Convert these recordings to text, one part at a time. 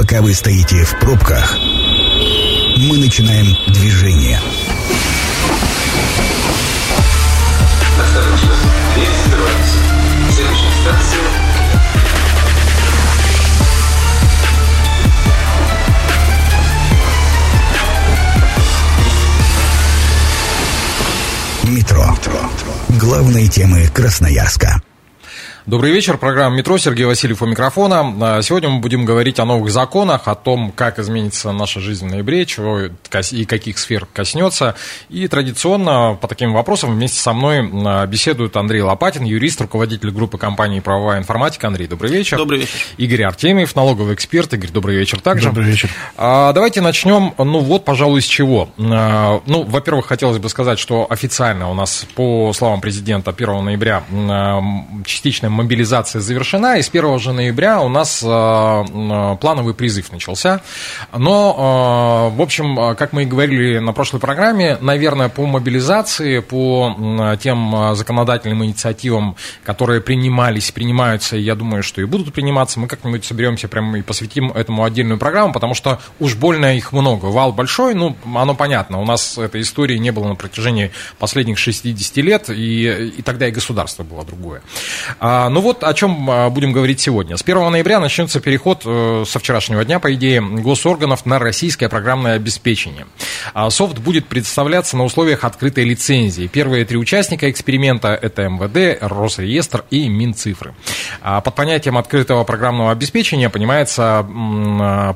Пока вы стоите в пробках, мы начинаем движение. Осторожно, 220. Следующая станция Метро. Главные темы Красноярска. Добрый вечер, программа «Метро», Сергей Васильев у микрофона. А, Сегодня мы будем говорить о новых законах, о том, как изменится наша жизнь в ноябре, чего и каких сфер коснется. И традиционно по таким вопросам вместе со мной а, беседует Андрей Лопатин, юрист, руководитель группы компании «Правовая информатика». Андрей, добрый вечер. Добрый вечер. Игорь Артемьев, налоговый эксперт. Игорь, добрый вечер также. Добрый вечер. А, Давайте начнем, ну вот, пожалуй, с чего. Ну, во-первых, хотелось бы сказать, что официально у нас, по словам президента, 1 ноября частичная мобилизация завершена, и с 1 же ноября у нас а, м, плановый призыв начался. Но, а, в общем, как мы и говорили на прошлой программе, наверное, по мобилизации, по тем законодательным инициативам, которые принимались, принимаются, я думаю, что и будут приниматься, мы как-нибудь соберемся прямо и посвятим этому отдельную программу, потому что уж больно их много. Вал большой, ну, оно понятно, у нас этой истории не было на протяжении последних 60 лет, и, и тогда и государство было другое. А, ну вот о чем а, будем говорить сегодня. С 1 ноября начнется переход э, со вчерашнего дня, по идее, госорганов на российское программное обеспечение. А, Софт будет представляться на условиях открытой лицензии. Первые три участника эксперимента – это МВД, Росреестр и Минцифры. А, Под понятием открытого программного обеспечения понимается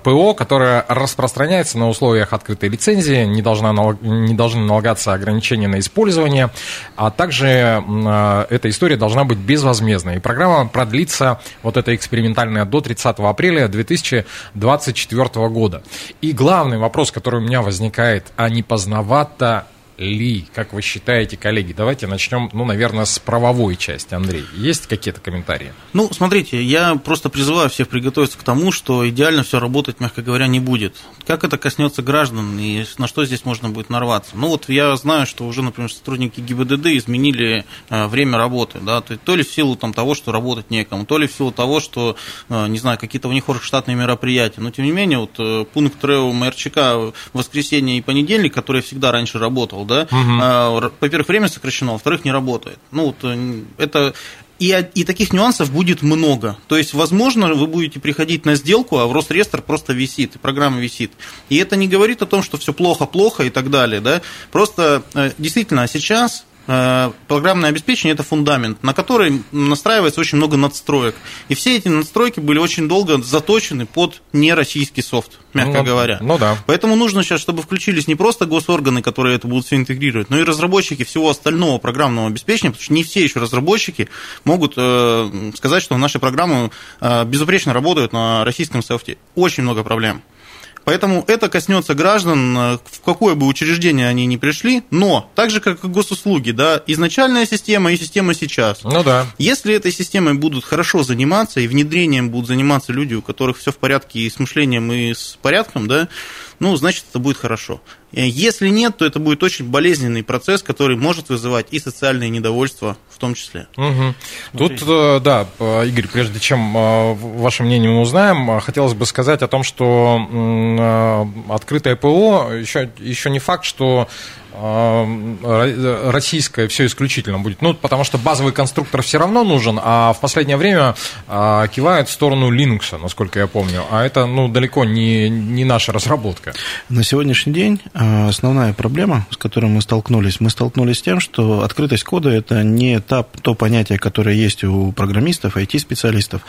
ПО, которое распространяется на условиях открытой лицензии, не, должна, не должны налагаться ограничения на использование, а также эта история должна быть безвозмездной. И программа продлится, вот эта экспериментальная, до 30 апреля 2024 года. И главный вопрос, который у меня возникает, а не поздновато ли, как вы считаете, коллеги? Давайте начнем, ну, наверное, с правовой части. Андрей, есть какие-то комментарии? Ну, смотрите, я просто призываю всех приготовиться к тому, что идеально все работать, мягко говоря, не будет. Как это коснется граждан и на что здесь можно будет нарваться? Ну, вот я знаю, что уже, например, сотрудники ГИБДД изменили э, время работы, да, то, то ли в силу там, того, что работать некому, то ли в силу того, что, э, не знаю, какие-то у них штатные мероприятия. Но, тем не менее, вот э, пункт РЭО МРЧК в воскресенье и понедельник, который всегда раньше работал, да, э, р- во-первых, время сокращено, во-вторых, не работает. Ну, вот э, это и, и таких нюансов будет много. То есть, возможно, вы будете приходить на сделку, а в Росреестр просто висит, и программа висит. И это не говорит о том, что все плохо-плохо и так далее. Да? Просто э, действительно сейчас э, программное обеспечение – это фундамент, на который настраивается очень много надстроек. И все эти надстройки были очень долго заточены под нероссийский софт, мягко Ну, говоря. Ну да. Поэтому нужно сейчас, чтобы включились не просто госорганы, которые это будут все интегрировать, но и разработчики всего остального программного обеспечения, потому что не все еще разработчики могут э, сказать, что наши программы э, безупречно работают на российском софте. Очень много проблем. Поэтому это коснется граждан, э, в какое бы учреждение они ни пришли, но так же, как и госуслуги, да, изначальная система и система сейчас. Ну да. Если этой системой будут хорошо заниматься, и внедрением будут заниматься люди, у которых все в порядке и с мышлением, и с порядком, да, ну, значит, это будет хорошо. Э, Если нет, то это будет очень болезненный процесс, который может вызывать и социальное недовольство в том числе. Мгм. Тут, э, да, э, Игорь, прежде чем ваше мнение мы узнаем, хотелось бы сказать о том, что открытое ПО еще, еще не факт, что российское все исключительно будет. Ну, потому что базовый конструктор все равно нужен, а в последнее время кивают в сторону Linux, насколько я помню. А это, ну, далеко не, не наша разработка. На сегодняшний день э, основная проблема, с которой мы столкнулись, мы столкнулись с тем, что открытость кода – это не та, то понятие, которое есть у программистов, IT-специалистов.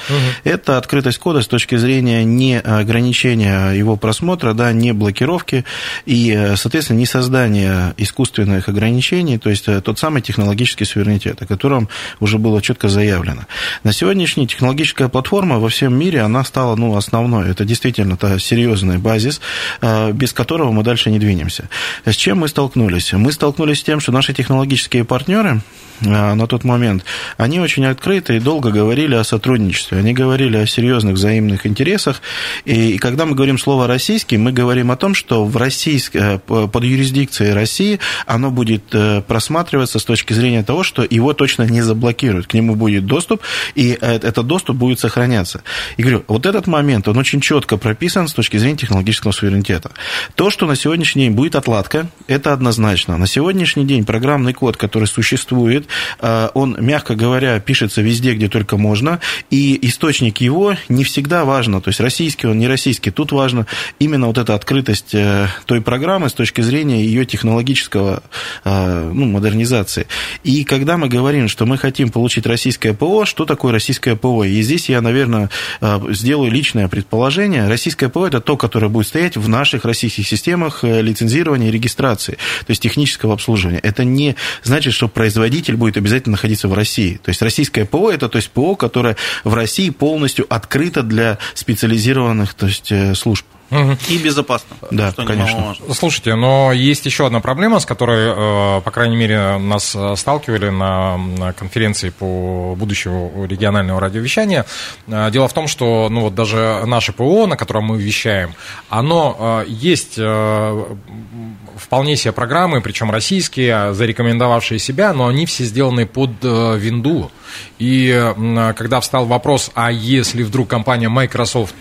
Это открытость кода с точки зрения не ограничения его просмотра, да, не блокировки и, э, соответственно, не создания искусственных ограничений, то есть э, тот самый технологический суверенитет, о котором уже было четко заявлено. На сегодняшний технологическая платформа во всем мире, она стала ну, основной. Это действительно та серьезный базис, э, без которого мы дальше не двинемся. С чем мы столкнулись? Мы столкнулись с тем, что наши технологические партнеры э, на тот момент, они очень открыто и долго говорили о сотрудничестве, они говорили о серьезных взаимных интересах, и, когда мы говорим слово «российский», мы говорим о том, что в российск... под юрисдикцией России России, оно будет э, просматриваться с точки зрения того, что его точно не заблокируют. К нему будет доступ, и э, этот доступ будет сохраняться. И говорю, вот этот момент, он очень четко прописан с точки зрения технологического суверенитета. То, что на сегодняшний день будет отладка, это однозначно. На сегодняшний день программный код, который существует, э, он, мягко говоря, пишется везде, где только можно, и источник его не всегда важно, то есть российский он, не российский. Тут важно именно вот эта открытость той программы с точки зрения ее технологического ну, модернизации. И когда мы говорим, что мы хотим получить российское ПО, что такое российское ПО? И здесь я, наверное, сделаю личное предположение. Российское ПО – это то, которое будет стоять в наших российских системах э, лицензирования и регистрации, то есть технического обслуживания. Это не значит, что производитель будет обязательно находиться в России. То есть российское ПО – это то есть ПО, которое в России полностью открыто для специализированных то есть, э, служб. И безопасно. Да, конечно. Слушайте, но есть еще одна проблема, с которой, э, по крайней мере, нас сталкивали на конференции по будущему регионального радиовещания. Э, дело в том, что ну, вот даже наше ПО, на котором мы вещаем, оно э, есть вполне себе программы, причем российские, зарекомендовавшие себя, но они все сделаны под винду. И когда встал вопрос, а если вдруг компания Microsoft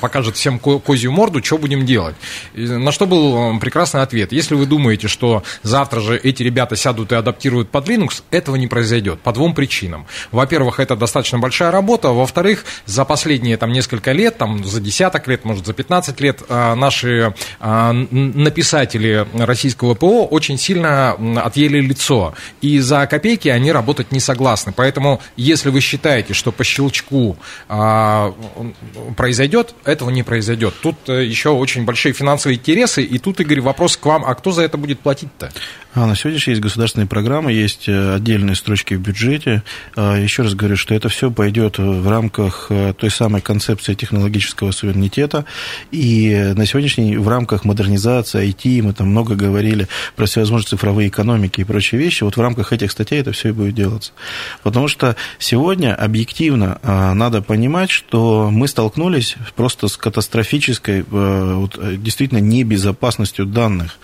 покажет всем козью морду, что будем делать? На что был прекрасный ответ. Если вы думаете, что завтра же эти ребята сядут и адаптируют под Linux, этого не произойдет по двум причинам. Во-первых, это достаточно большая работа. Во-вторых, за последние там, несколько лет, там, за десяток лет, может, за 15 лет, а, наши написатели российского ПО очень сильно отъели лицо. И за копейки они работать не согласны. Поэтому, если вы считаете, что по щелчку а, произойдет, этого не произойдет. Тут э, еще очень большие финансовые интересы. И тут, Игорь, вопрос к вам, а кто за это будет платить-то? А на сегодня есть государственные программы, есть э, отдельные строчки в бюджете. А, еще раз говорю, что это все пойдет в рамках э, той самой концепции технологического суверенитета. И на сегодняшний день в рамках модернизации IT, мы там много говорили про всевозможные цифровые экономики и прочие вещи, вот в рамках этих статей это все и будет делаться. Потому что сегодня объективно а, надо понимать, что мы столкнулись просто с катастрофической, э, действительно небезопасностью данных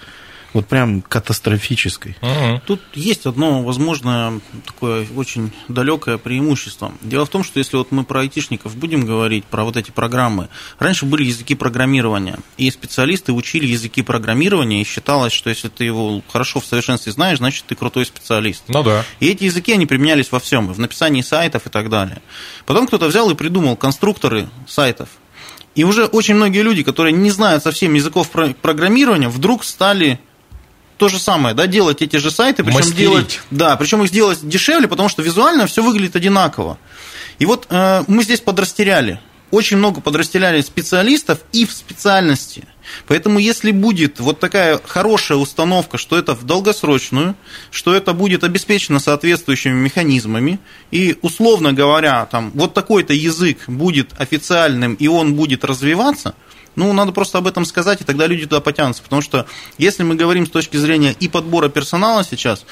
вот прям катастрофической. Угу. Тут есть одно, возможно, такое очень далекое преимущество. Дело в том, что если вот мы про айтишников будем говорить, про вот эти программы, раньше были языки программирования, и специалисты учили языки программирования, и считалось, что если ты его хорошо в совершенстве знаешь, значит, ты крутой специалист. Ну да. И эти языки, они применялись во всем, в написании сайтов и так далее. Потом кто-то взял и придумал конструкторы сайтов, и уже очень многие люди, которые не знают совсем языков программирования, вдруг стали то же самое, да, делать эти же сайты, причем делать, да, причем их сделать дешевле, потому что визуально все выглядит одинаково. И вот э, мы здесь подрастеряли, очень много подрастеряли специалистов и в специальности. Поэтому если будет вот такая хорошая установка, что это в долгосрочную, что это будет обеспечено соответствующими механизмами, и условно говоря, там вот такой-то язык будет официальным и он будет развиваться – ну, надо просто об этом сказать, и тогда люди туда потянутся. Потому что если мы говорим с точки зрения и подбора персонала сейчас,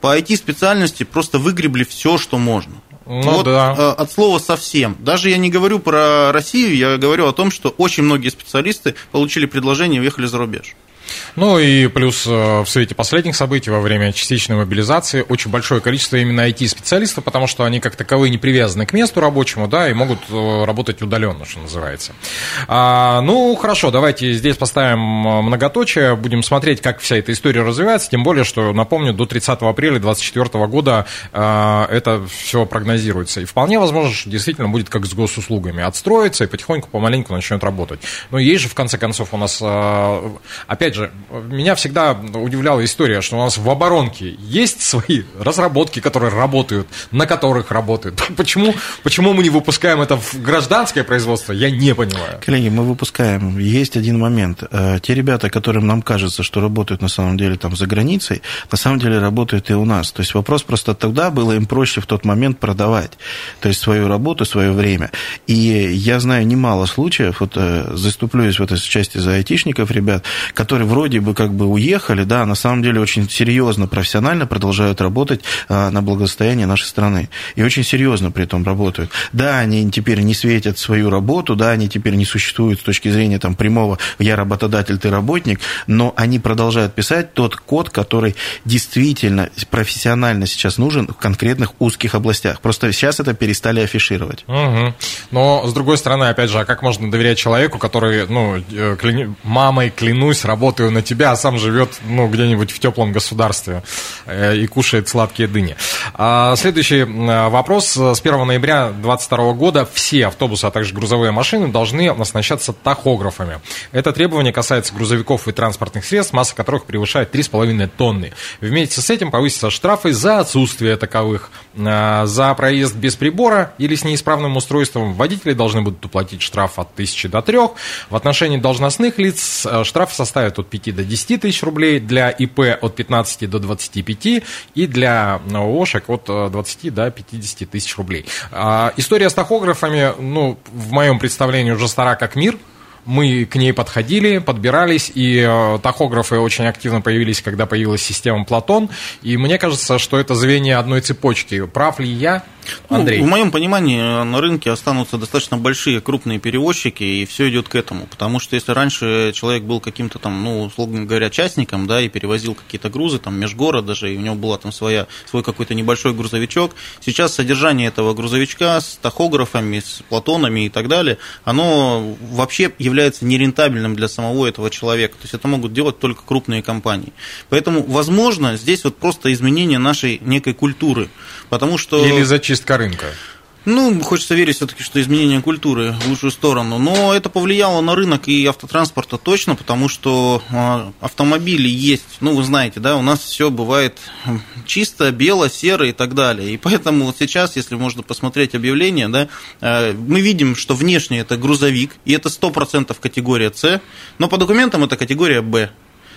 по IT-специальности просто выгребли все, что можно. Ну, вот да. Э, от слова совсем. Даже я не говорю про Россию, я говорю о том, что очень многие специалисты получили предложение и уехали за рубеж. Ну и плюс э, в свете последних событий во время частичной мобилизации очень большое количество именно IT-специалистов, потому что они как таковые не привязаны к месту рабочему, да, и могут э, работать удаленно, что называется. А, ну, хорошо, давайте здесь поставим э, многоточие, будем смотреть, как вся эта история развивается, тем более, что, напомню, до 30 апреля 2024 года а, это все прогнозируется. И вполне возможно, что действительно будет как с госуслугами, отстроится и потихоньку, помаленьку начнет работать. Но есть же, в конце концов, у нас, опять же, же, меня всегда удивляла история, что у нас в оборонке есть свои разработки, которые работают, на которых работают. Почему, почему мы не выпускаем это в гражданское производство, я не понимаю. Коллеги, мы выпускаем. Есть один момент. Э, те ребята, которым нам кажется, что работают на самом деле там за границей, на самом деле работают и у нас. То есть вопрос просто тогда было им проще в тот момент продавать. То есть свою работу, свое время. И я знаю немало случаев, вот э, заступлюсь в этой части за айтишников, ребят, которые вроде бы как бы уехали, да, на самом деле очень серьезно, профессионально продолжают работать а, на благосостояние нашей страны. И очень серьезно при этом работают. Да, они теперь не светят свою работу, да, они теперь не существуют с точки зрения там прямого «я работодатель, ты работник», но они продолжают писать тот код, который действительно профессионально сейчас нужен в конкретных узких областях. Просто сейчас это перестали афишировать. Угу. Но, с другой стороны, опять же, а как можно доверять человеку, который, ну, э, кляня... мамой клянусь, работаю на тебя, а сам живет, ну, где-нибудь в теплом государстве э, и кушает сладкие дыни. А, следующий вопрос. С 1 ноября 2022 года все автобусы, а также грузовые машины должны оснащаться тахографами. Это требование касается грузовиков и транспортных средств, масса которых превышает 3,5 тонны. Вместе с этим повысятся штрафы за отсутствие таковых. А, за проезд без прибора или с неисправным устройством водители должны будут уплатить штраф от 1000 до 3. В отношении должностных лиц э, штраф составит от 5 до 10 тысяч рублей, для ИП от 15 до 25 и для ООшек от 20 э, до 50 тысяч рублей. А, история с тахографами, ну, в моем представлении уже стара как мир, мы к ней подходили, подбирались, и э, тахографы очень активно появились, когда появилась система Платон. И мне кажется, что это звенья одной цепочки. Прав ли я? Ну, Андрей. Ну, в моем понимании на рынке останутся достаточно большие крупные перевозчики, и все идет к этому. Потому что если раньше человек был каким-то там, ну, условно говоря, частником, да, и перевозил какие-то грузы, там, межгород даже, и у него была там своя, свой какой-то небольшой грузовичок, сейчас содержание этого грузовичка с тахографами, с платонами и так далее, оно вообще является нерентабельным для самого этого человека. То есть это могут делать только крупные компании. Поэтому, возможно, здесь вот просто изменение нашей некой культуры. Потому что... Или зачистка рынка. Ну, хочется верить все-таки, что изменение культуры в лучшую сторону. Но это повлияло на рынок и автотранспорта точно, потому что а, автомобили есть. Ну, вы знаете, да, у нас все бывает чисто, бело, серо и так далее. И поэтому вот сейчас, если можно посмотреть объявление, да, а, мы видим, что внешне это грузовик, и это 100% категория С, но по документам это категория Б.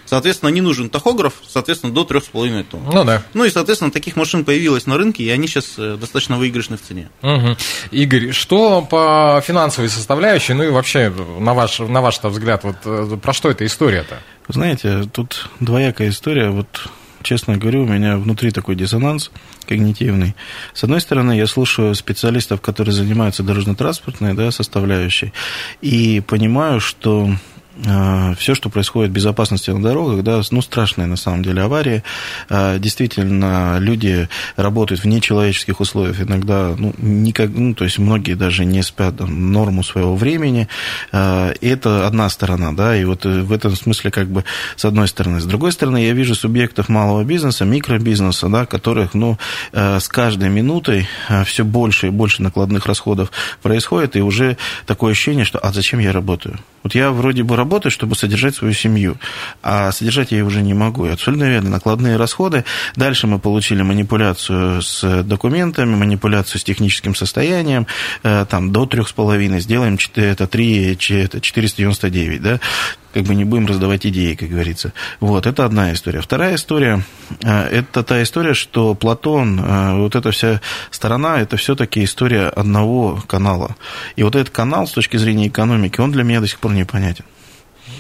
Соответственно, не нужен тахограф, соответственно, до 3,5 тонн. Ну да. Ну и, соответственно, таких машин появилось на рынке, и они сейчас э, достаточно выигрышны в цене. Угу. Игорь, что по финансовой составляющей, ну и вообще, на ваш, на ваш взгляд, вот э, про что эта история-то? Знаете, тут двоякая история. Вот честно говорю, у меня внутри такой диссонанс когнитивный. С одной стороны, я слушаю специалистов, которые занимаются дорожно-транспортной да, составляющей, и понимаю, что все, что происходит в безопасности на дорогах, да, ну, страшные на самом деле аварии. Э, действительно, люди работают в нечеловеческих условиях, иногда, ну, никак, ну, то есть многие даже не спят там, норму своего времени. Э, это одна сторона, да, и вот в этом смысле как бы с одной стороны. С другой стороны, я вижу субъектов малого бизнеса, микробизнеса, да, которых, ну, с каждой минутой все больше и больше накладных расходов происходит, и уже такое ощущение, что, а зачем я работаю? Вот я вроде бы работаю, чтобы содержать свою семью, а содержать я ее уже не могу. И абсолютно верно, накладные расходы. Дальше мы получили манипуляцию с документами, манипуляцию с техническим состоянием, э, там до трех с половиной сделаем это 3, это 499, да, как бы не будем раздавать идеи, как говорится. Вот, это одна история. Вторая история, э, это та история, что Платон, э, вот эта вся сторона, это все-таки история одного канала. И вот этот канал с точки зрения экономики, он для меня до сих пор непонятен.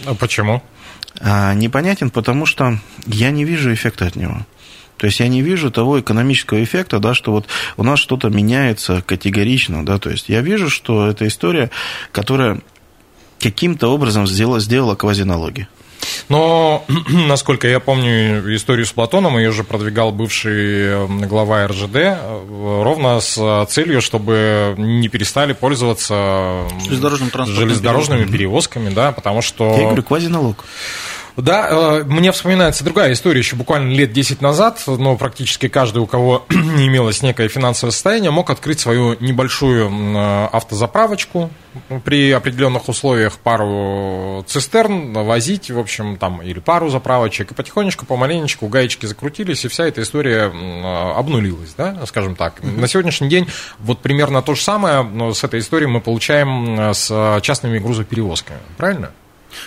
А почему? А, непонятен, потому что я не вижу эффекта от него. То есть я не вижу того экономического эффекта, да, что вот у нас что-то меняется категорично, да, то есть я вижу, что это история, которая каким-то образом сделала, сделала квазиналоги. Но, насколько я помню историю с Платоном, ее же продвигал бывший глава РЖД, э, ровно с целью, чтобы не перестали пользоваться железнодорожными перевозками, да, потому что... Я говорю, квазиналог. Да, э, мне вспоминается другая история, еще буквально лет 10 назад, но практически каждый, у кого не имелось некое финансовое состояние, мог открыть свою небольшую э, автозаправочку при определенных условиях, пару цистерн, возить, в общем, там, или пару заправочек, и потихонечку, помаленечку гаечки закрутились, и вся эта история обнулилась, да, скажем так. На сегодняшний день вот примерно то же самое, но с этой историей мы получаем с частными грузоперевозками, правильно?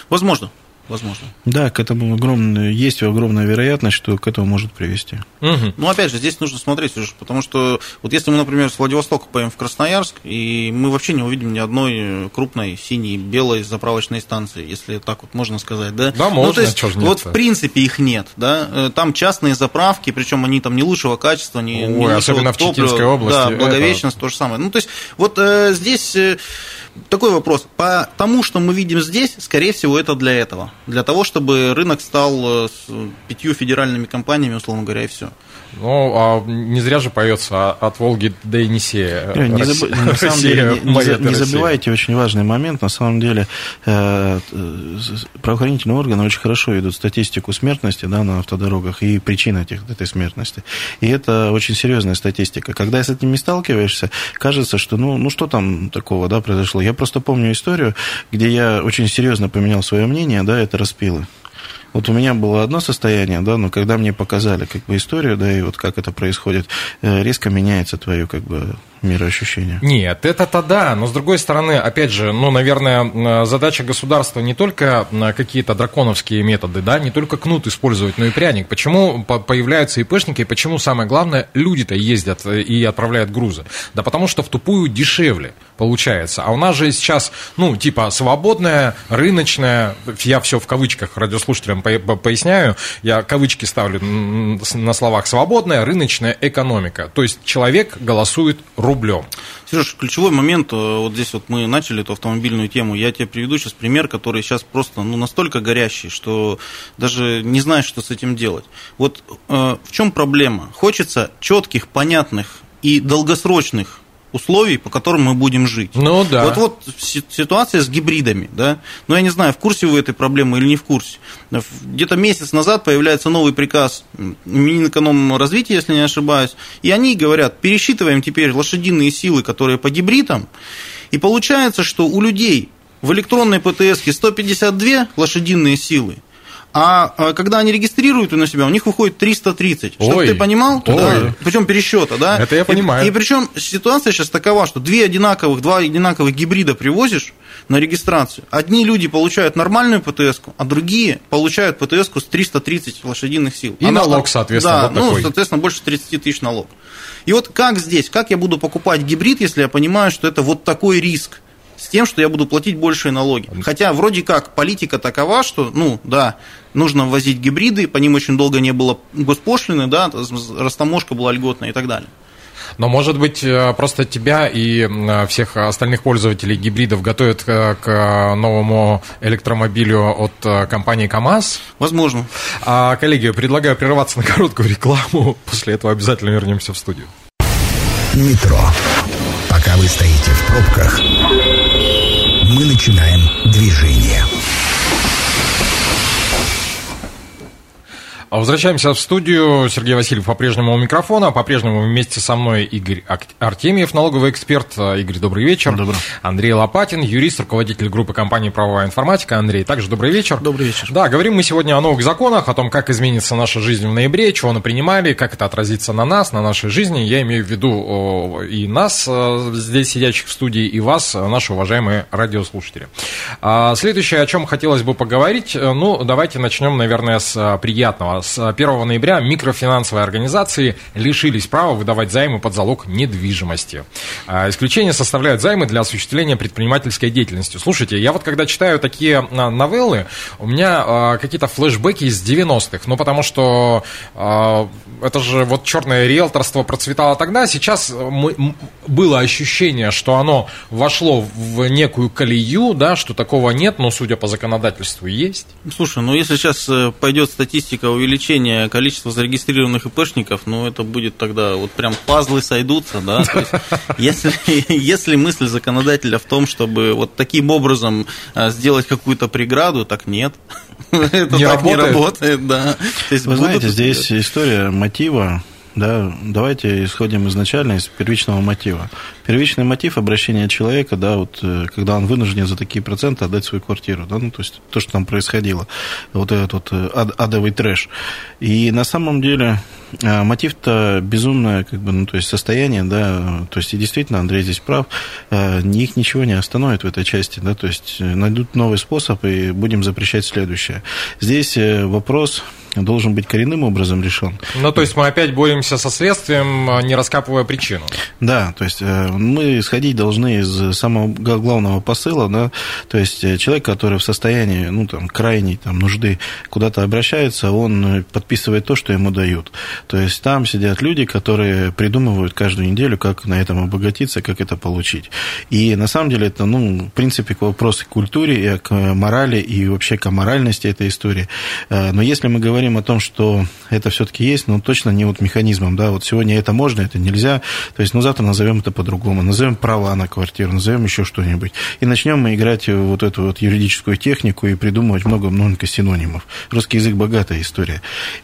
Возможно. Возможно. Да, к этому огромная, есть огромная вероятность, что к этому может привести. Мгм. Ну, опять же, здесь нужно смотреть, потому что вот если мы, например, с Владивостока поедем в Красноярск, и мы вообще не увидим ни одной крупной синей, белой заправочной станции, если так вот можно сказать, да? Да, Ну, можно, то есть, ж вот нет-то? в принципе их нет, да? Э, Там частные заправки, причем они там не лучшего качества, не, не Ой, лучшего особенно в топлива. Читинской области, Да, это- Благовещенск то же самое. Ну, то есть, вот э, здесь э, такой вопрос. По тому, что мы видим здесь, скорее всего, это для этого. Для того, чтобы рынок стал э, с пятью федеральными компаниями, условно говоря, и все. Ну, а не зря же поется «А, от Волги до Енисея. Э, Не, Россия- на самом деле, не- не, за- не Россия. забывайте очень важный момент. На самом деле, э, э, правоохранительные органы очень хорошо ведут статистику смертности да, на автодорогах и причин этих, этой смертности. И это очень серьезная статистика. Когда с этим не сталкиваешься, кажется, что ну, ну что там такого да, произошло. Я просто помню историю, где я очень серьезно поменял свое мнение, да, это распилы. Вот у меня было одно состояние, да, но когда мне показали как бы историю, да, и вот как это происходит, э, резко меняется твое как бы мироощущение. Нет, это-то да, но с другой стороны, опять же, ну, наверное, задача государства не только какие-то драконовские методы, да, не только кнут использовать, но и пряник. Почему по- появляются ИПшники, и почему, самое главное, люди-то ездят э, и отправляют грузы? Да потому что в тупую дешевле получается. А у нас же сейчас, ну, типа, свободная, рыночная, я все в кавычках радиослушателям по- по- поясняю, я кавычки ставлю на словах свободная, рыночная экономика. То есть человек голосует рублем. Сереж, ключевой момент, э, вот здесь вот мы начали эту автомобильную тему, я тебе приведу сейчас пример, который сейчас просто ну, настолько горящий, что даже не знаешь, что с этим делать. Вот э, в чем проблема? Хочется четких, понятных и долгосрочных условий, по которым мы будем жить. Ну да. Вот вот си- ситуация с гибридами, да. Ну я не знаю, в курсе вы этой проблемы или не в курсе. Где-то месяц назад появляется новый приказ Минэкономразвития, если не ошибаюсь, и они говорят, пересчитываем теперь лошадиные силы, которые по гибридам, и получается, что у людей в электронной ПТС 152 лошадиные силы, а а когда они регистрируют на себя, у них выходит 330. Чтобы Ой. ты понимал? Да. Причем пересчета, да? Это я И- понимаю. И, причем ситуация сейчас такова, что две одинаковых, два одинаковых гибрида привозишь на регистрацию. Одни люди получают нормальную птс а другие получают птс с 330 лошадиных сил. И налог, соответственно, да, вот ну, такой. соответственно, больше 30 тысяч налог. И вот как здесь, как я буду покупать гибрид, если я понимаю, что это вот такой риск? С тем, что я буду платить большие налоги. Хотя вроде как политика такова, что, ну, да, нужно ввозить гибриды, по ним очень долго не было госпошлины, да, растаможка была льготная и так далее. Но, может быть, э, просто тебя и м, всех остальных пользователей гибридов готовят э, к новому электромобилю от э, компании КАМАЗ? Возможно. А, коллеги, предлагаю прерваться на короткую рекламу. После этого обязательно вернемся в студию. Метро. Пока вы стоите в пробках, мы начинаем движение. Возвращаемся в студию. Сергей Васильев по-прежнему у микрофона. По-прежнему вместе со мной Игорь Артемьев, налоговый эксперт. А, Игорь, добрый вечер. Добрый. Андрей Лопатин, юрист, руководитель группы компании «Правовая информатика». Андрей, также добрый вечер. Добрый вечер. Да, говорим мы сегодня о новых законах, о том, как изменится наша жизнь в ноябре, чего мы принимали, как это отразится на нас, на нашей жизни. Я имею в виду и нас, э, здесь сидящих в студии, и вас, э, наши уважаемые радиослушатели. А, Следующее, о чем хотелось бы поговорить, э, ну, давайте начнем, наверное, с приятного. С 1 ноября микрофинансовые организации лишились права выдавать займы под залог недвижимости. А, Исключение составляют займы для осуществления предпринимательской деятельности. Слушайте, я вот когда читаю такие а, новеллы, у меня какие-то флешбеки из 90-х, ну потому что это же вот черное риэлторство процветало тогда, сейчас мы- было ощущение, что оно вошло в некую колею, да, что такого нет, но судя по законодательству есть. Слушай, ну если сейчас э, пойдет статистика увеличения количества зарегистрированных ИПшников, ну это будет тогда вот прям пазлы сойдутся, да. То есть, если, если мысль законодателя в том, чтобы вот таким образом а, сделать какую-то преграду, так нет. Это Не так не работает? работает, да. То есть Вы знаете, здесь история мотива да, давайте исходим изначально из первичного мотива. Первичный мотив обращения человека, да, вот э, когда он вынужден за такие проценты отдать свою квартиру, да, ну, то есть то, что там происходило, вот этот вот э, ад, адовый трэш. И на самом деле э, мотив-то безумное, как бы, ну, то есть состояние, да, то есть и действительно Андрей здесь прав, их ничего не остановит в этой части, да, то есть найдут новый способ и будем запрещать следующее. Здесь вопрос должен быть коренным образом решен. Ну, то есть мы опять боремся со следствием, не раскапывая причину. Да, то есть э, мы исходить должны из самого главного посыла, да, то есть э, человек, который в состоянии, ну, там, крайней там, нужды куда-то обращается, он подписывает то, что ему дают. То есть там сидят люди, которые придумывают каждую неделю, как на этом обогатиться, как это получить. И на самом деле это, ну, в принципе, к вопросу к культуре, и к морали, и вообще к моральности этой истории. Э, но если мы говорим о том, что это все-таки есть, но точно не вот механизмом, да, вот сегодня это можно, это нельзя, то есть, ну, завтра назовем это по-другому, назовем права на квартиру, назовем еще что-нибудь, и начнем мы играть вот эту вот юридическую технику и придумывать много-много синонимов. Русский язык богатая история.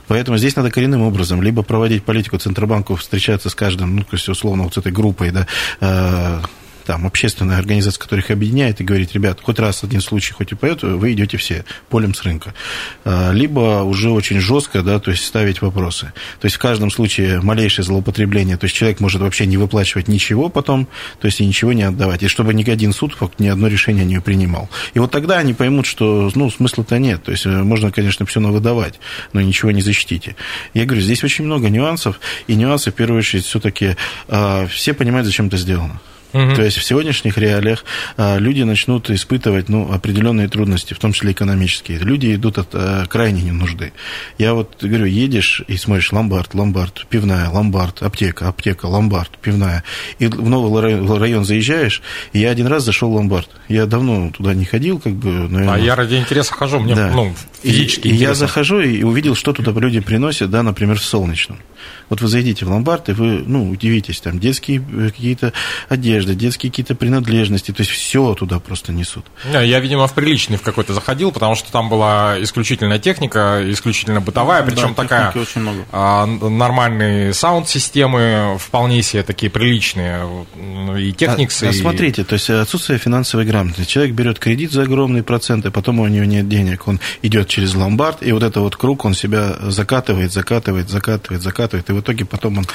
Поэтому здесь надо коренным образом либо проводить политику Центробанку, встречаться с каждым, ну, то есть, условно, вот с этой группой, да, э, там, общественная организация, которая их объединяет, и говорит, ребят, хоть раз один случай, хоть и поэтому, вы идете все полем с рынка. А, либо уже очень жестко, да, то есть ставить вопросы. То есть в каждом случае малейшее злоупотребление, то есть человек может вообще не выплачивать ничего потом, то есть и ничего не отдавать. И чтобы ни один суд ни одно решение не принимал. И вот тогда они поймут, что, ну, смысла-то нет. То есть э, можно, конечно, все навыдавать, но ничего не защитите. Я говорю, здесь очень много нюансов, и нюансы, в первую очередь, все-таки э, все понимают, зачем это сделано. Угу. То есть в сегодняшних реалиях а, люди начнут испытывать ну, определенные трудности, в том числе экономические. Люди идут от а, крайней нужды. Я вот говорю, едешь и смотришь ломбард, ломбард, пивная, ломбард, аптека, аптека, ломбард, пивная. И в новый район, район заезжаешь, и я один раз зашел в ломбард. Я давно туда не ходил, как бы. Наверное. А я ради интереса хожу, мне да. ну, физически и, и я захожу и увидел, что туда люди приносят, да, например, в Солнечном. Вот вы зайдите в ломбард, и вы, ну, удивитесь, там детские э, какие-то одежды, детские какие-то принадлежности, то есть все туда просто несут. Я, видимо, в приличный в какой-то заходил, потому что там была исключительная техника, исключительно бытовая, причем да, такая очень много. А, нормальные саунд-системы, вполне себе такие приличные, и техниксы. А, а смотрите, то есть отсутствие финансовой грамотности. Человек берет кредит за огромные проценты, потом у него нет денег, он идет через ломбард, и вот это вот круг он себя закатывает, закатывает, закатывает, закатывает, и в итоге потом он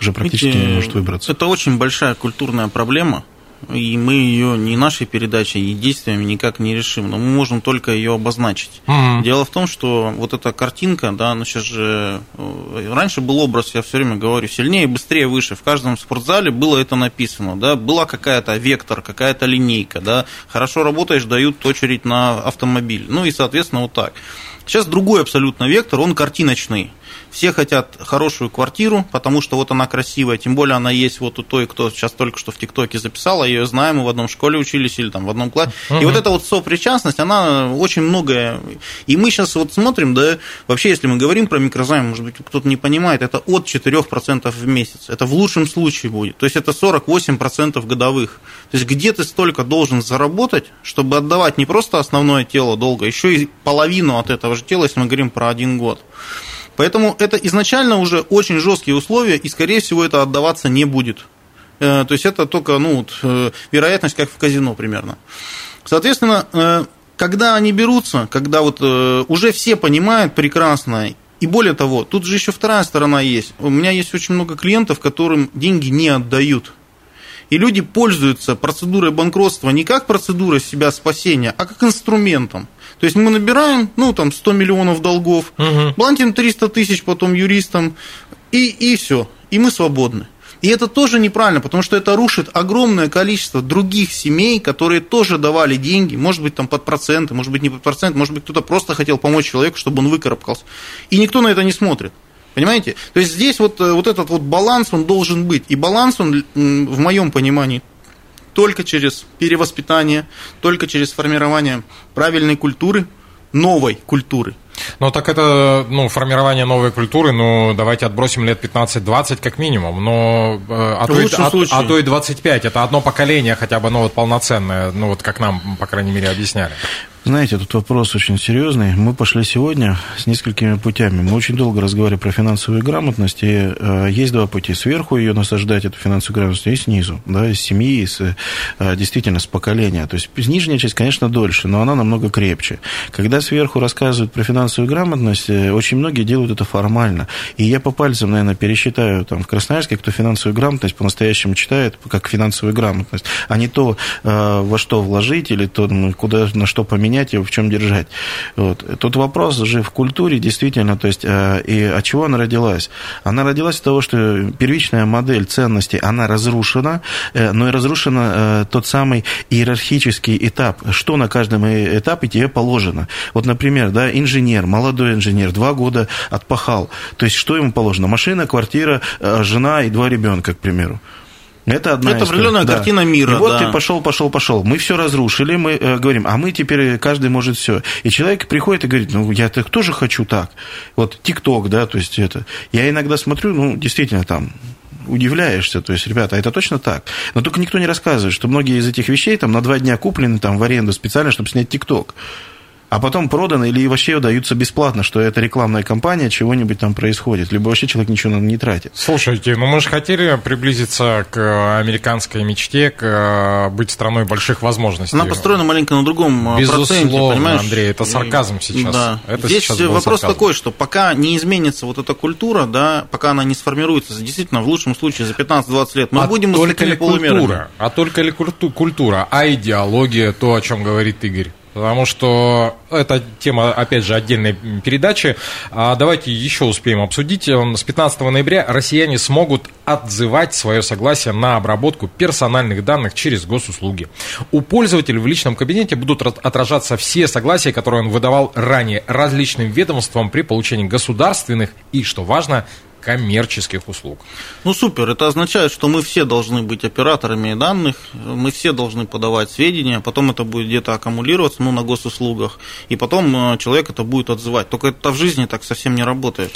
уже практически Ведь, не может выбраться. Это очень большая культурная проблема, и мы ее ни нашей передачей, ни действиями никак не решим, но мы можем только ее обозначить. Угу. Дело в том, что вот эта картинка, да, она сейчас же... Э, раньше был образ, я все время говорю, сильнее, быстрее, выше. В каждом спортзале было это написано, да, была какая-то вектор, какая-то линейка, да, хорошо работаешь, дают очередь на автомобиль. Ну и, соответственно, вот так. Сейчас другой абсолютно вектор, он картиночный. Все хотят хорошую квартиру, потому что вот она красивая, тем более она есть вот у той, кто сейчас только что в ТикТоке записала, ее знаем, мы в одном школе учились или там в одном классе. Uh-huh. И вот эта вот сопричастность, она очень многое. И мы сейчас вот смотрим, да, вообще, если мы говорим про микрозайм, может быть, кто-то не понимает, это от 4% в месяц. Это в лучшем случае будет. То есть это 48% годовых. То есть где ты столько должен заработать, чтобы отдавать не просто основное тело долго, еще и половину от этого же тела, если мы говорим про один год. Поэтому это изначально уже очень жесткие условия, и, скорее всего, это отдаваться не будет. Э, то есть это только ну, вот, э, вероятность, как в казино примерно. Соответственно, э, когда они берутся, когда вот уже все понимают прекрасно, и более того, тут же еще вторая сторона есть. У меня есть очень много клиентов, которым деньги не отдают. И люди пользуются процедурой банкротства не как процедурой себя спасения, а как инструментом. То есть мы набираем, ну, там, 100 миллионов долгов, угу. платим 300 тысяч потом юристам, и, и все, и мы свободны. И это тоже неправильно, потому что это рушит огромное количество других семей, которые тоже давали деньги, может быть, там под проценты, может быть, не под процент, может быть, кто-то просто хотел помочь человеку, чтобы он выкарабкался. И никто на это не смотрит. Понимаете? То есть здесь вот, э, вот этот вот баланс, он должен быть. И баланс, он, в моем понимании, только через перевоспитание, только через формирование правильной культуры, новой культуры. Ну, так это, ну, формирование новой культуры, ну, давайте отбросим лет 15-20 как минимум, но э, а, то и, а, а то и 25, это одно поколение хотя бы, ну, вот полноценное, ну, вот как нам, по крайней мере, объясняли. Знаете, тут вопрос очень серьезный. Мы пошли сегодня с несколькими путями. Мы очень долго разговаривали про финансовую грамотность, и э, есть два пути. Сверху ее насаждать, эту финансовую грамотность, и снизу, да, из семьи, из, э, действительно, с поколения. То есть нижняя часть, конечно, дольше, но она намного крепче. Когда сверху рассказывают про финансовую грамотность, э, очень многие делают это формально. И я по пальцам, наверное, пересчитаю там в Красноярске, кто финансовую грамотность по-настоящему читает, как финансовую грамотность, а не то, э, во что вложить или то, куда, на что поменять и в чем держать. Вот. Тут вопрос же в культуре, действительно, то есть, э, и от чего она родилась? Она родилась от того, что первичная модель ценностей, она разрушена, но и разрушена тот самый иерархический этап, что на каждом этапе тебе положено. Вот, например, да, инженер, молодой инженер, два года отпахал. То есть, что ему положено? Машина, квартира, э, жена и два ребенка, к примеру. Это одна Это определенная да. картина мира. И вот да. ты пошел, пошел, пошел. Мы все разрушили, мы э, говорим, а мы теперь каждый может все. И человек приходит и говорит, ну я так тоже хочу так. Вот ТикТок, да, то есть это. Я иногда смотрю, ну действительно там удивляешься, то есть, ребята, это точно так. Но только никто не рассказывает, что многие из этих вещей там на два дня куплены там в аренду специально, чтобы снять ТикТок а потом проданы или вообще даются бесплатно, что это рекламная кампания, чего-нибудь там происходит, либо вообще человек ничего не тратит. Слушайте, ну мы же хотели приблизиться к американской мечте, к э, быть страной больших возможностей. Она построена маленько на другом э, Безусловно, проценте, понимаешь? Андрей, это сарказм сейчас. Да. Это Здесь сейчас вопрос сарказм. такой, что пока не изменится вот эта культура, да, пока она не сформируется, действительно, в лучшем случае за 15-20 лет, мы а будем только ли полумерами. культура, а только ли культура, а идеология, то, о чем говорит Игорь. Потому что это тема, опять же, отдельной передачи. А давайте еще успеем обсудить. С 15 ноября россияне смогут отзывать свое согласие на обработку персональных данных через госуслуги. У пользователя в личном кабинете будут отражаться все согласия, которые он выдавал ранее различным ведомствам при получении государственных и, что важно, коммерческих услуг. Ну супер, это означает, что мы все должны быть операторами данных, мы все должны подавать сведения, потом это будет где-то аккумулироваться ну, на госуслугах, и потом э, человек это будет отзывать. Только это в жизни так совсем не работает.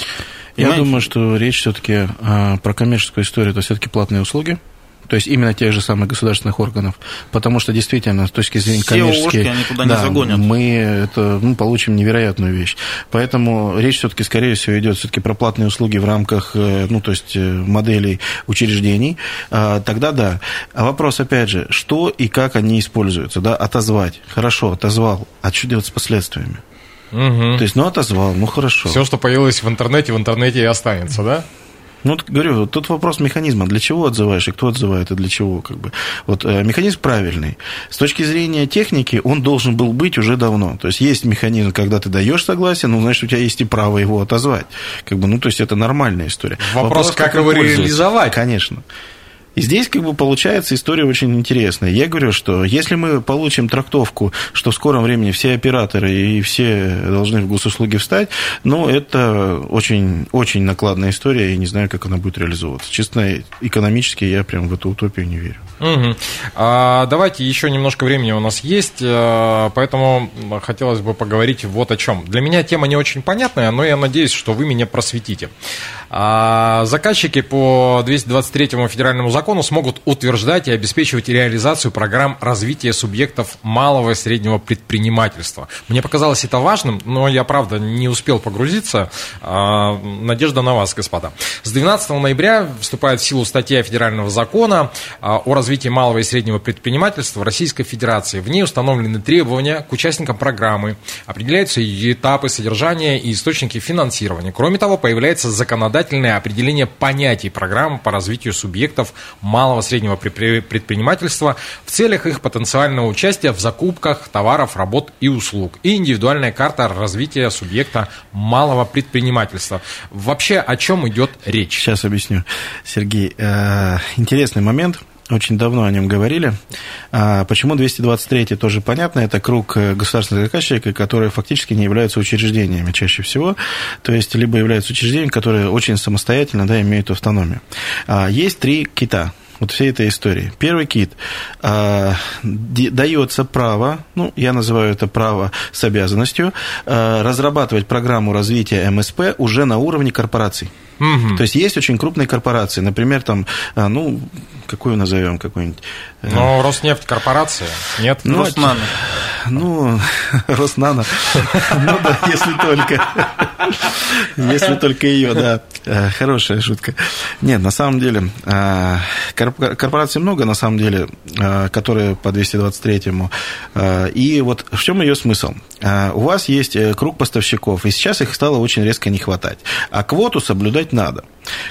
Понимаете? Я думаю, что речь все-таки а, про коммерческую историю, это все-таки платные услуги то есть именно тех же самых государственных органов, потому что действительно с точки зрения Все коммерческой, они туда да, не загонят. мы это ну, получим невероятную вещь. Поэтому речь все-таки, скорее всего, идет все-таки про платные услуги в рамках, э, ну, то есть э, моделей учреждений. А, тогда да. А вопрос, опять же, что и как они используются, да, отозвать. Хорошо, отозвал. А что делать с последствиями? Угу. То есть, ну, отозвал, ну, хорошо. Все, что появилось в интернете, в интернете и останется, да? Ну, говорю, тут вопрос механизма. Для чего отзываешь и кто отзывает, и для чего? Как бы. Вот э, механизм правильный. С точки зрения техники он должен был быть уже давно. То есть есть механизм, когда ты даешь согласие, ну, значит, у тебя есть и право его отозвать. Как бы, ну, то есть это нормальная история. Вопрос, Вопрос как, как его реализовать. Конечно. И здесь как бы получается история очень интересная. Я говорю, что если мы получим трактовку, что в скором времени все операторы и все должны в госуслуги встать, ну, это очень, очень накладная история, и не знаю, как она будет реализовываться. Честно, экономически я прям в эту утопию не верю. Угу. А, давайте еще немножко времени у нас есть, э, поэтому хотелось бы поговорить вот о чем. Для меня тема не очень понятная, но я надеюсь, что вы меня просветите. А, заказчики по 223 федеральному закону смогут утверждать и обеспечивать реализацию программ развития субъектов малого и среднего предпринимательства. Мне показалось это важным, но я, правда, не успел погрузиться. А, надежда на вас, господа. С 12 ноября вступает в силу статья федерального закона о развитии малого и среднего предпринимательства в Российской Федерации. В ней установлены требования к участникам программы, определяются этапы содержания и источники финансирования. Кроме того, появляется законодательное определение понятий программы по развитию субъектов малого и среднего предпринимательства в целях их потенциального участия в закупках товаров, работ и услуг и индивидуальная карта развития субъекта малого предпринимательства. Вообще о чем идет речь? Сейчас объясню. Сергей, э, интересный момент – очень давно о нем говорили. А почему 223 тоже понятно, это круг э, государственных заказчиков, которые фактически не являются учреждениями чаще всего, то есть либо являются учреждениями, которые очень самостоятельно да, имеют автономию. А есть три кита вот всей этой истории. Первый кит. А, дается право, ну, я называю это право с обязанностью, а, разрабатывать программу развития МСП уже на уровне корпораций. То есть есть очень крупные корпорации, например, там, а, ну, какую назовем, какую-нибудь... Э, ну, Роснефть корпорация, нет? Ну, Роснано. Ну, Роснано. Ну да, если только. Если только ее, да. Э, хорошая шутка. Нет, на самом деле, э, корпораций много, на самом деле, которые по 223-му. И вот в чем ее смысл? У вас есть круг поставщиков, и сейчас их стало очень резко не хватать. А квоту соблюдать надо.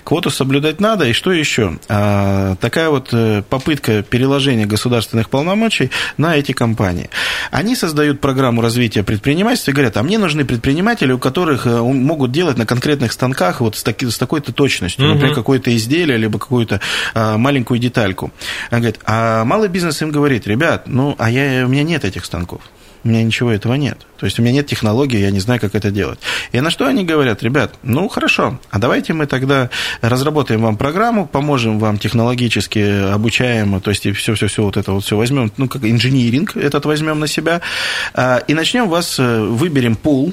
Квоту соблюдать надо, и что еще? Такая вот попытка переложения государственных полномочий на эти компании. Они создают программу развития предпринимательства и говорят, а мне нужны предприниматели, у которых э, могут делать на конкретных станках вот с, таки, с такой-то точностью, угу. например, какое-то изделие, либо какую-то а, маленькую детальку. Она говорит, а малый бизнес им говорит, ребят, ну, а я, у меня нет этих станков. У меня ничего этого нет. То есть у меня нет технологии, я не знаю, как это делать. И на что они говорят, ребят, ну хорошо, а давайте мы тогда разработаем вам программу, поможем вам технологически, обучаем, то есть все-все-все вот это вот все возьмем, ну как инжиниринг этот возьмем на себя, а, и начнем вас, э, выберем пул,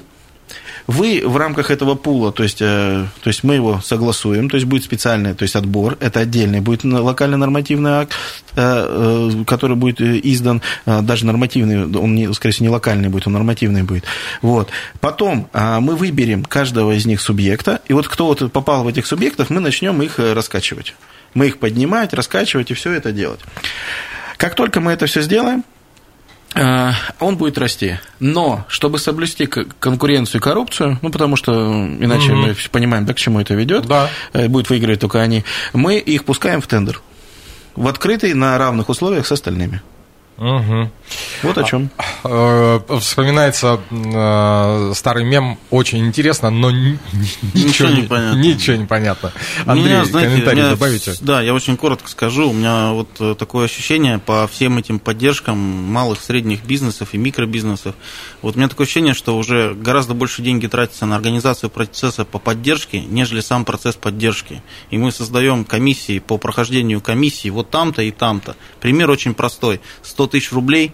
вы в рамках этого пула, то есть, э, то есть мы его согласуем, то есть будет специальный то есть отбор, это отдельный будет локальный нормативный акт, э, э, который будет издан, даже нормативный, он, не, скорее всего, не локальный будет, он нормативный будет. Вот. Потом мы выберем каждого из них субъекта, и вот кто вот попал в этих субъектов, мы начнем их раскачивать. Мы их поднимать, раскачивать и все это делать. Как только мы это все сделаем, Э, он будет расти. Но, чтобы соблюсти конкуренцию и коррупцию, ну, потому что иначе mm-hmm. мы понимаем, да, к чему это ведет, да. Э, будет выигрывать только они, мы их пускаем в тендер. В открытый на равных условиях с остальными. Угу. Вот о чем. А, э, вспоминается э, старый мем, очень интересно, но ничего, не понятно. Ничего не понятно. Андрей, меня, знаете, комментарий меня, добавите. Да, я очень коротко скажу. У меня вот э, такое ощущение по всем этим поддержкам малых, средних бизнесов и микробизнесов. Вот у меня такое ощущение, что уже гораздо больше деньги тратится на организацию процесса по поддержке, нежели сам процесс поддержки. И мы создаем комиссии по прохождению комиссии вот там-то и там-то. Пример очень простой. 100 тысяч рублей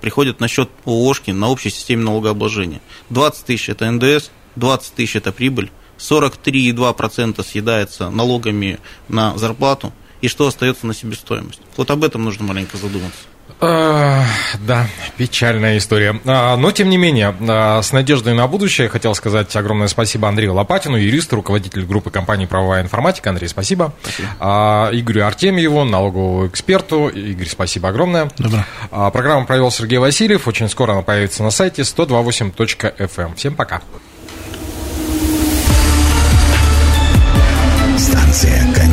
приходят на счет ООшки на общей системе налогообложения. 20 тысяч – это НДС, 20 тысяч – это прибыль, 43,2% съедается налогами на зарплату, и что остается на себестоимость. Вот об этом нужно маленько задуматься. Да, печальная история. А, но, тем не менее, а, с надеждой на будущее хотел сказать огромное спасибо Андрею Лопатину, юристу, руководителю группы компании «Правовая информатика». Андрей, спасибо. спасибо. А, Игорю Артемьеву, налоговому эксперту. Игорь, спасибо огромное. Добро. Программу провел Сергей Васильев. Очень скоро она появится на сайте 128.fm. Эм. Всем пока. Станция